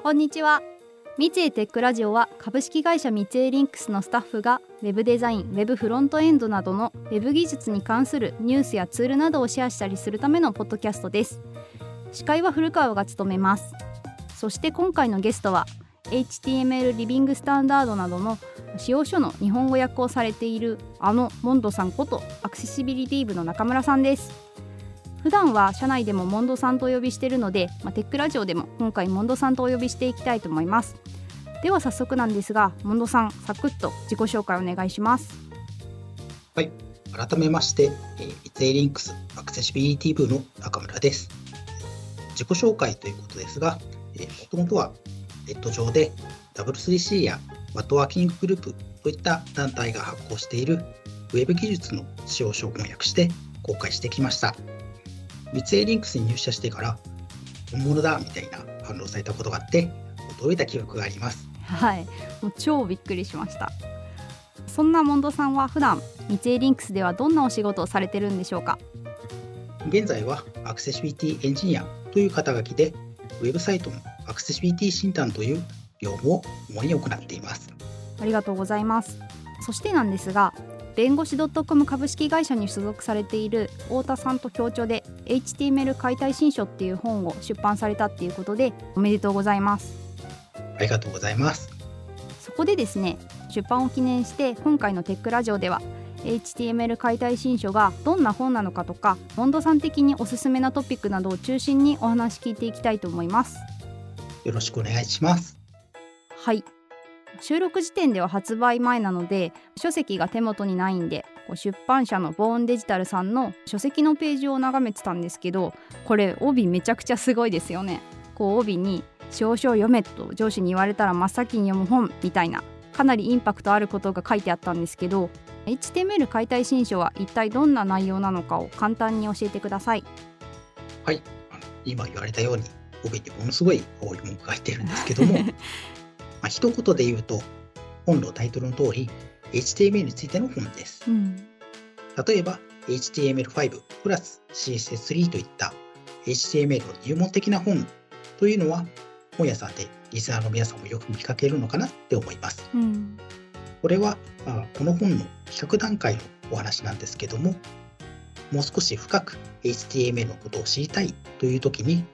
こんにちは。三井テックラジオは株式会社三井リンクスのスタッフがウェブデザイン、ウェブフロントエンドなどのウェブ技術に関するニュースやツールなどをシェアしたりするためのポッドキャストです。司会は古川が務めます。そして今回のゲストは HTML リビングスタンダードなどの使用書の日本語訳をされているあのモンドさんことアクセシビリティ部の中村さんです。普段は社内でも momdo さんとお呼びしているので、まあ、テックラジオでも今回 momdo さんとお呼びしていきたいと思います。では早速なんですが momdo さんサクッと自己紹介お願いします。はい。改めましてミツエーリンクスアクセシビリティ部の中村です。自己紹介ということですがもともとはネット上で W3C や WHAT ワーキンググループといった団体が発行しているウェブ技術の仕様書を翻訳して公開してきました。ミツエーリンクスに入社してから本物だみたいな反応されたことがあって驚いた記憶があります。はい。もう超びっくりしました。そんな momdo さんは普段ミツエーリンクスではどんなお仕事をされてるんでしょうか？現在はアクセシビリティエンジニアという肩書きでウェブサイトのアクセシビリティ診断という業務を主に行っています。ありがとうございます。そしてなんですが弁護士 .com 株式会社に所属されている太田さんと協調で HTML 解体新書っていう本を出版されたっていうことでおめでとうございます。ありがとうございます。そこでですね出版を記念して今回のテックラジオでは HTML 解体新書がどんな本なのかとかモンドさん的におすすめなトピックなどを中心にお話聞いていきたいと思います。よろしくお願いします。はい収録時点では発売前なので書籍が手元にないんで出版社のボーンデジタルさんの書籍のページを眺めてたんですけどこれ帯めちゃくちゃすごいですよね。こう帯に「少々読め」と上司に言われたら真っ先に読む本みたいなかなりインパクトあることが書いてあったんですけど HTML 解体新書は一体どんな内容なのかを簡単に教えてください。はい今言われたように帯にものすごい多い文句が入ってるんですけども まあ、一言で言うと、本のタイトルの通り、HTML についての本です。うん、例えば、HTML5 プラス CSS3 といった HTML の入門的な本というのは、本屋さんでリスナーの皆さんもよく見かけるのかなって思います。うん、これは、まあ、この本の企画段階のお話なんですけども、もう少し深く HTML のことを知りたいという時に、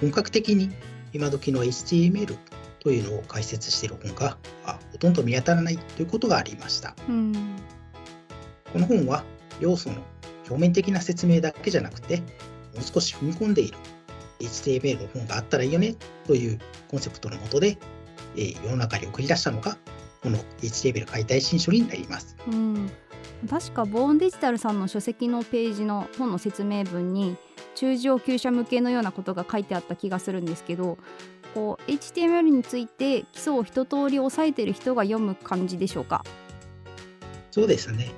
本格的に今時の HTML というのを解説している本がほとんど見当たらないということがありました。うん、この本は要素の表面的な説明だけじゃなくてもう少し踏み込んでいる HTML の本があったらいいよねというコンセプトのもとで、えー、世の中に送り出したのがこの HTML 解体新書になります。うん確かボーンデジタルさんの書籍のページの本の説明文に中上級者向けのようなことが書いてあった気がするんですけどこう HTML について基礎を一通り押さえてる人が読む感じでしょうか？そうですね。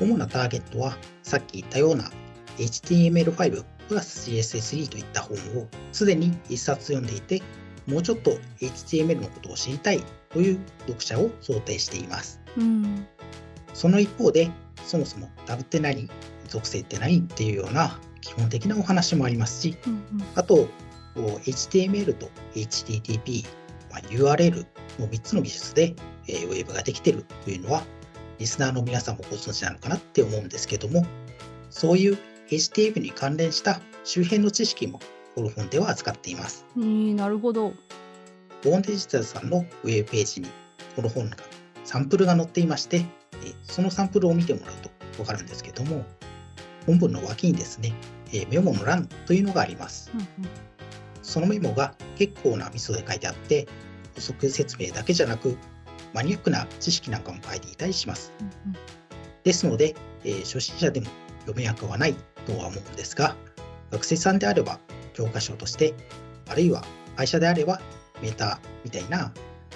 主なターゲットはさっき言ったような HTML5 プラス CSS3 といった本をすでに1冊読んでいてもうちょっと HTML のことを知りたいという読者を想定しています、うん、その一方でそもそもダブって何属性って何っていうような基本的なお話もありますし、うんうん、あと HTML と HTTP、まあ、URL の3つの技術で、えー、ウェブができてるというのは、リスナーの皆さんもご存知なのかなって思うんですけども、そういう HTML に関連した周辺の知識もこの本では扱っています。なるほど。ボーンデジタルさんのウェブページにこの本がサンプルが載っていまして、そのサンプルを見てもらうと分かるんですけども、本文の脇にですね、メモの欄というのがあります。うんうんそのメモが結構なミソで書いてあって、補足説明だけじゃなく、マニアックな知識なんかも書いていたりします。うんうん、ですので、えー、初心者でも読めなくはないとは思うんですが、学生さんであれば教科書として、あるいは会社であればメーターみたいな、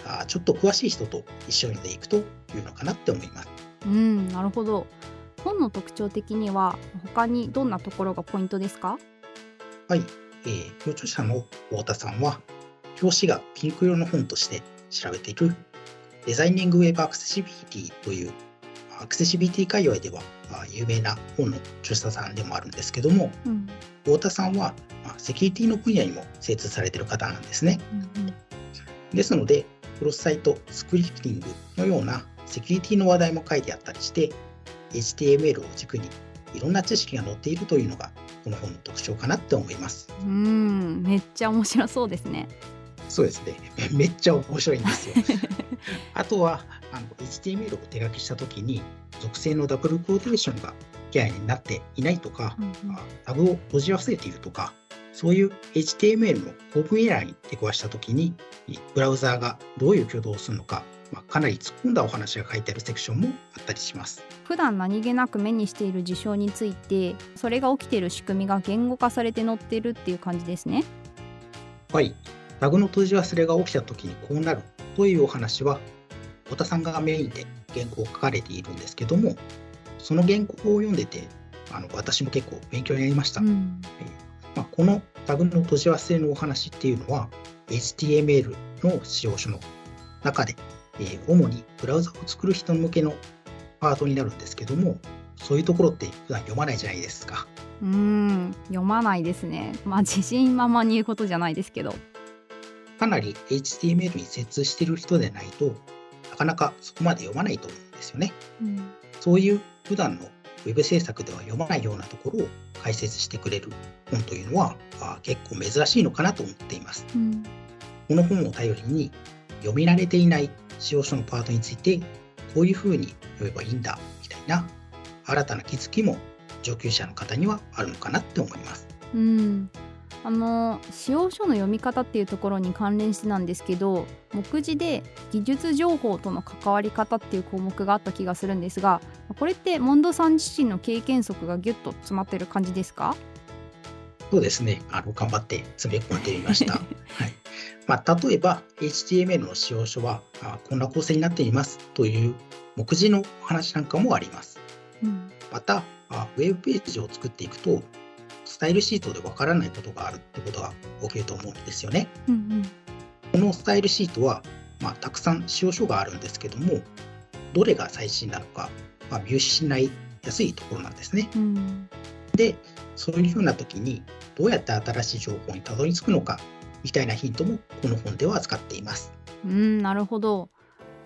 あちょっと詳しい人と一緒にでいくというのかなって思います。うん、なるほど。本の特徴的には他にどんなところがポイントですか？はい、えー、協調者の太田さんは、表紙がピンク色の本として調べているデザイニングウェブアクセシビリティというアクセシビリティ界隈では有名な本の著者さんでもあるんですけども、うん、太田さんはセキュリティの分野にも精通されている方なんですね。うんうん、ですので、クロスサイトスクリプティングのようなセキュリティの話題も書いてあったりして、HTML を軸にいろんな知識が載っているというのがこの本の特徴かなって思います。うんめっちゃ面白そうですね。そうですね。めっちゃ面白いんですよ。あとはあの HTML を手書きしたときに属性のダブルクオーテーションがケアになっていないとか、うんうん、タグを閉じ忘れているとか、そういう HTML のオープンエラーに出くわしたときに、ブラウザーがどういう挙動をするのか、まあ、かなり突っ込んだお話が書いてあるセクションもあったりします。普段何気なく目にしている事象について、それが起きている仕組みが言語化されて載ってるっていう感じですね。はい。タグの閉じ忘れが起きたときにこうなるというお話は、太田さんがメインで原稿を書かれているんですけども、その原稿を読んでて、あの私も結構勉強になりました。うん、まあ、このタグの閉じ忘れのお話っていうのは、HTML の使用書の中で、えー、主にブラウザを作る人向けのパートになるんですけども、そういうところって普段読まないじゃないですか。うん読まないですね。まあ自信満々に言うことじゃないですけど。かなり HTML に接通してる人でないとなかなかそこまで読まないと思うんですよね。うん、そういう普段の Web 制作では読まないようなところを解説してくれる本というのはあ結構珍しいのかなと思っています。うん、この本を頼りに読み慣れていない使用書のパートについてこういうふうに読めばいいんだみたいな新たな気づきも上級者の方にはあるのかなって思います。うん。あの使用書の読み方っていうところに関連してなんですけど目次で技術情報との関わり方っていう項目があった気がするんですがこれってモンドさん自身の経験則がギュッと詰まってる感じですか？そうですね。あの頑張って詰め込んでみました、はいまあ、例えば HTML の使用書はあこんな構成になっていますという目次の話なんかもあります、うん、またあウェブページを作っていくとスタイルシートでわからないことがあるってことが起きると思うんですよね。うんうん、このスタイルシートは、まあ、たくさん使用書があるんですけども、どれが最新なのか、まあ、見失いやすいところなんですね。うん、で、そういうふうな時に、どうやって新しい情報にたどり着くのか、みたいなヒントもこの本では扱っています。うん、なるほど。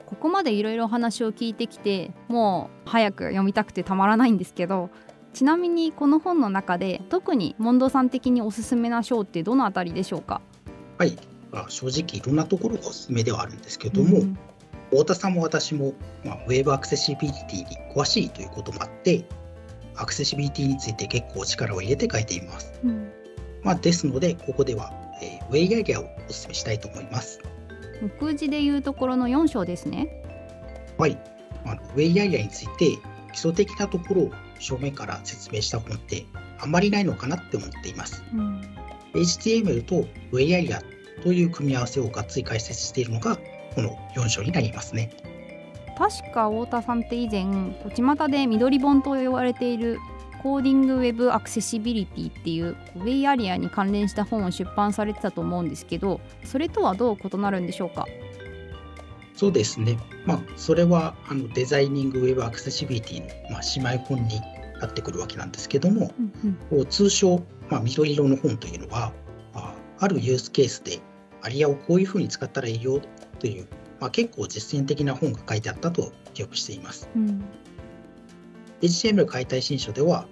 ここまでいろいろ話を聞いてきてもう早く読みたくてたまらないんですけどちなみにこの本の中で特にモンドさん的におすすめな章ってどのあたりでしょうか？はい、まあ、正直いろんなところがおすすめではあるんですけども、うん、太田さんも私も、まあ、ウェブアクセシビリティに詳しいということもあってアクセシビリティについて結構力を入れて書いています、うん、まあ、ですのでここでは、えー、ウェイアイデアをおすすめしたいと思います目次でいうところの4章ですねはいあのウェイアイデアについて基礎的なところを正面から説明した本ってあんまりないのかなって思っています。うん、HTML と w ェイ a という組み合わせをがっつり解説しているのがこの4章になりますね。確か太田さんって以前巷で緑本と言われているコーディングウェブアクセシビリティっていうウェイアリアに関連した本を出版されてたと思うんですけどそれとはどう異なるんでしょうか？そうですね、まあ、それはあのデザイニングウェブアクセシビリティの、まあ、姉妹本になってくるわけなんですけども、うんうん、通称、まあ、緑色の本というのはああるユースケースでアリアをこういうふうに使ったらいいよという、まあ、結構実践的な本が書いてあったと記憶しています。うん、HTML 解体新書では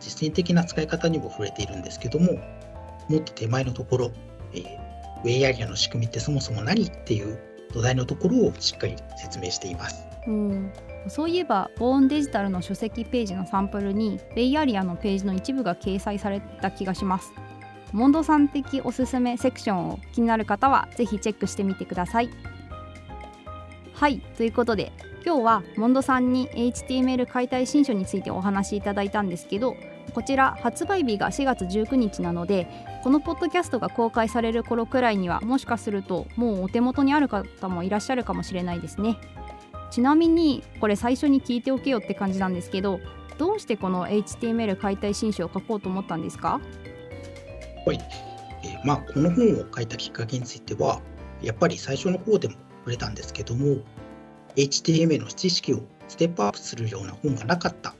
実践的な使い方にも触れているんですけどももっと手前のところ、えー、ウェイアリアの仕組みってそもそも何っていう土台のところをしっかり説明しています。うん。そういえばボーンデジタルの書籍ページのサンプルにベイアリアのページの一部が掲載された気がします。モンドさん的おすすめセクションを気になる方はぜひチェックしてみてください。はいということで今日はモンドさんに HTML 解体新書についてお話しいただいたんですけどこちら発売日が4月19日なのでこのポッドキャストが公開される頃くらいにはもしかするともうお手元にある方もいらっしゃるかもしれないですね。ちなみにこれ最初に聞いておけよって感じなんですけどどうしてこの HTML 解体新書を書こうと思ったんですか？はい、えー、まあこの本を書いたきっかけについてはやっぱり最初の方でも触れたんですけども HTML の知識をステップアップするような本がなかった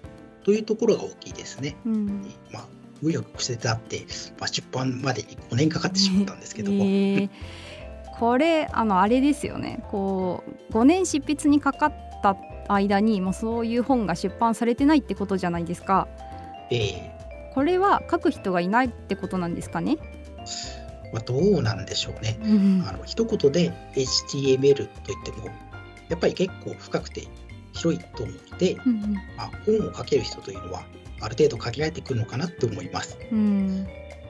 というところが大きいですね。うん、まあ紆余曲折あって、まあ、出版までに5年かかってしまったんですけども。えーこれあのあれですよねこう5年執筆にかかった間にもうそういう本が出版されてないってことじゃないですか。ええこれは書く人がいないってことなんですかね？まあ、どうなんでしょうね。うんあの一言で HTML といっても、やっぱり結構深くて広いと思うので、うんまあ、本を書ける人というのは、ある程度限られてくるのかなって思います。うん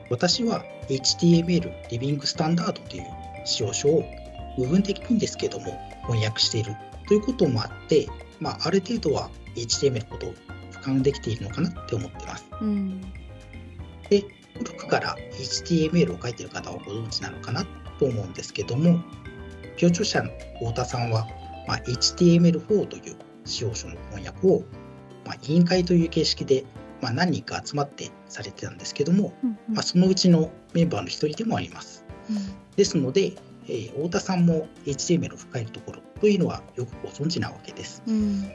私は HTML リビングスタンダードという使用書を部分的にですけども翻訳しているということもあって、まあ、ある程度は HTML のことを俯瞰できているのかなって思ってます。うんで、古くから HTML を書いている方はご存知なのかなと思うんですけども、協調者の太田さんは、まあ、HTML4 という使用書の翻訳を、まあ、委員会という形式で、まあ、何人か集まってされてたんですけども、うんまあ、そのうちのメンバーの一人でもあります。ですので、えー太田さんも HTML を深いところというのはよくご存知なわけです。うん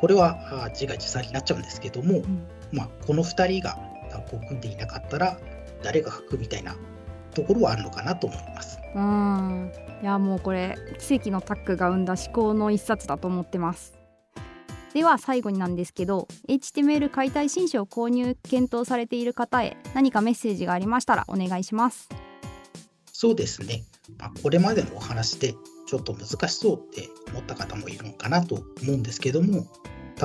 これはあー自画自賛になっちゃうんですけども、うんまあ、この2人がタッグを組んでいなかったら誰が書くみたいなところはあるのかなと思います。うん。いやもうこれ奇跡のタッグが生んだ思考の一冊だと思ってます。では最後になんですけど HTML 解体新書を購入検討されている方へ何かメッセージがありましたらお願いします。そうですね、まあ、これまでのお話でちょっと難しそうって思った方もいるのかなと思うんですけども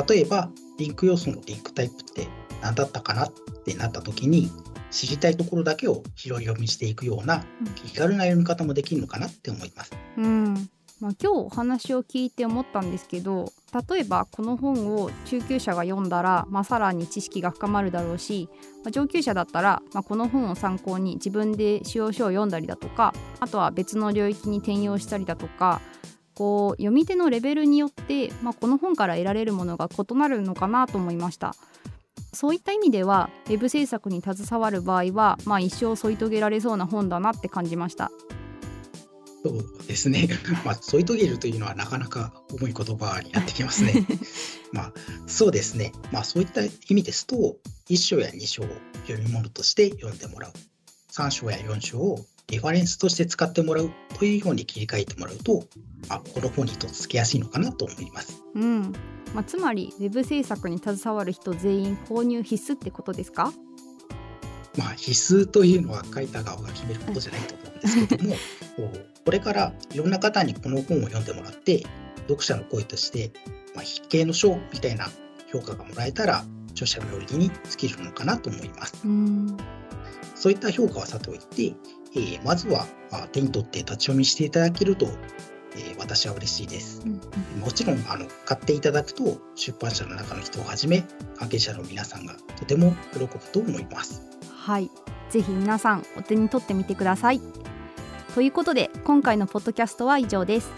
例えばリンク要素のリンクタイプって何だったかなってなった時に知りたいところだけを拾い読みしていくようなうん気軽な読み方もできるのかなって思います。うんまあ、今日お話を聞いて思ったんですけど例えばこの本を中級者が読んだら、まあ、さらに知識が深まるだろうし、まあ、上級者だったら、まあ、この本を参考に自分で使用書を読んだりだとかあとは別の領域に転用したりだとかこう読み手のレベルによって、まあ、この本から得られるものが異なるのかなと思いました。そういった意味ではウェブ制作に携わる場合は、まあ、一生添い遂げられそうな本だなって感じました。そうですね。まあ、添い遂げるというのはなかなか重い言葉になってきますね。まあ、そうですね。まあ、そういった意味ですと、1章や2章を読み物として読んでもらう。3章や4章をリファレンスとして使ってもらうというように切り替えてもらうと、あこの本にとっつきやすいのかなと思います。うんまあ、つまりウェブ制作に携わる人全員購入必須ってことですか？まあ、必須というのは書いた側が決めることじゃないと思うんですけども、これからいろんな方にこの本を読んでもらって、読者の声として、まあ、筆形の賞みたいな評価がもらえたら、著者の領域に尽きるのかなと思います。うんそういった評価はさておいて、えーまずはあ手に取って立ち読みしていただけると、えー私は嬉しいです。もちろんあの買っていただくと出版社の中の人をはじめ関係者の皆さんがとても喜ぶと思います。はい。ぜひ皆さんお手に取ってみてください。ということで今回のポッドキャストは以上です。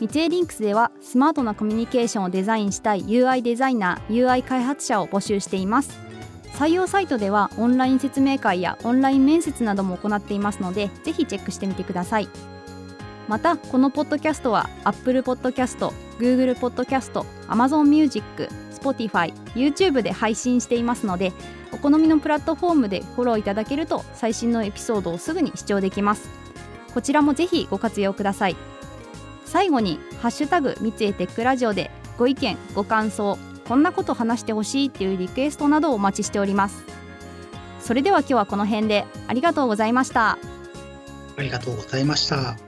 三井リンクスではスマートなコミュニケーションをデザインしたい UI デザイナー UI 開発者を募集しています採用サイトではオンライン説明会やオンライン面接なども行っていますのでぜひチェックしてみてください。またこのポッドキャストは Apple Podcast、Google Podcast、Amazon Music、Spotify、YouTube で配信していますのでお好みのプラットフォームでフォローいただけると最新のエピソードをすぐに視聴できます。こちらもぜひご活用ください。最後にハッシュタグ三井テックラジオでご意見ご感想こんなこと話してほしいっていうリクエストなどをお待ちしております。それでは今日はこの辺で。ありがとうございました。ありがとうございました。